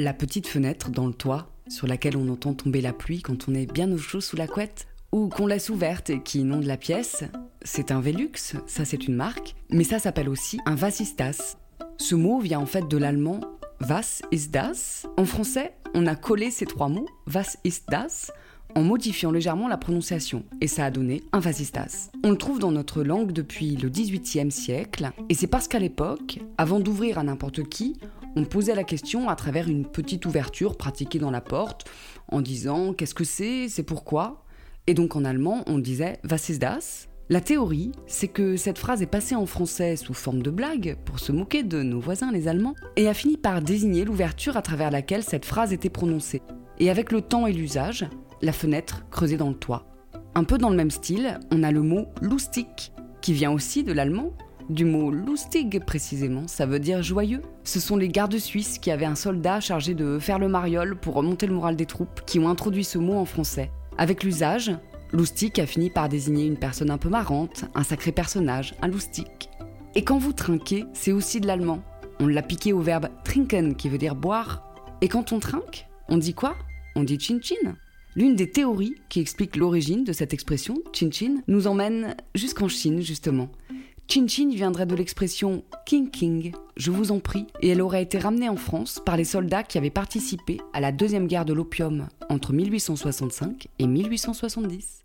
La petite fenêtre dans le toit sur laquelle on entend tomber la pluie quand on est bien au chaud sous la couette ou qu'on laisse ouverte et qui inonde la pièce, c'est un Velux, ça c'est une marque, mais ça s'appelle aussi un vasistas. Ce mot vient en fait de l'allemand was ist das. En français, on a collé ces trois mots, was ist das, en modifiant légèrement la prononciation, et ça a donné un vasistas. On le trouve dans notre langue depuis le XVIIIe siècle, et c'est parce qu'à l'époque, avant d'ouvrir à n'importe qui, on posait la question à travers une petite ouverture pratiquée dans la porte, en disant qu'est-ce que c'est, c'est pourquoi, et donc en allemand on disait Was La théorie, c'est que cette phrase est passée en français sous forme de blague, pour se moquer de nos voisins les Allemands, et a fini par désigner l'ouverture à travers laquelle cette phrase était prononcée. Et avec le temps et l'usage, la fenêtre creusée dans le toit. Un peu dans le même style, on a le mot lustig, qui vient aussi de l'allemand, du mot lustig précisément, ça veut dire joyeux. Ce sont les gardes suisses qui avaient un soldat chargé de faire le mariole pour remonter le moral des troupes qui ont introduit ce mot en français. Avec l'usage, loustic a fini par désigner une personne un peu marrante, un sacré personnage, un loustic. Et quand vous trinquez, c'est aussi de l'allemand. On l'a piqué au verbe trinken qui veut dire boire. Et quand on trinque, on dit quoi? On dit chin chin. L'une des théories qui explique l'origine de cette expression, chin chin, nous emmène jusqu'en Chine justement. Chin Chin viendrait de l'expression King King, je vous en prie, et elle aurait été ramenée en France par les soldats qui avaient participé à la deuxième guerre de l'opium entre 1865 et 1870.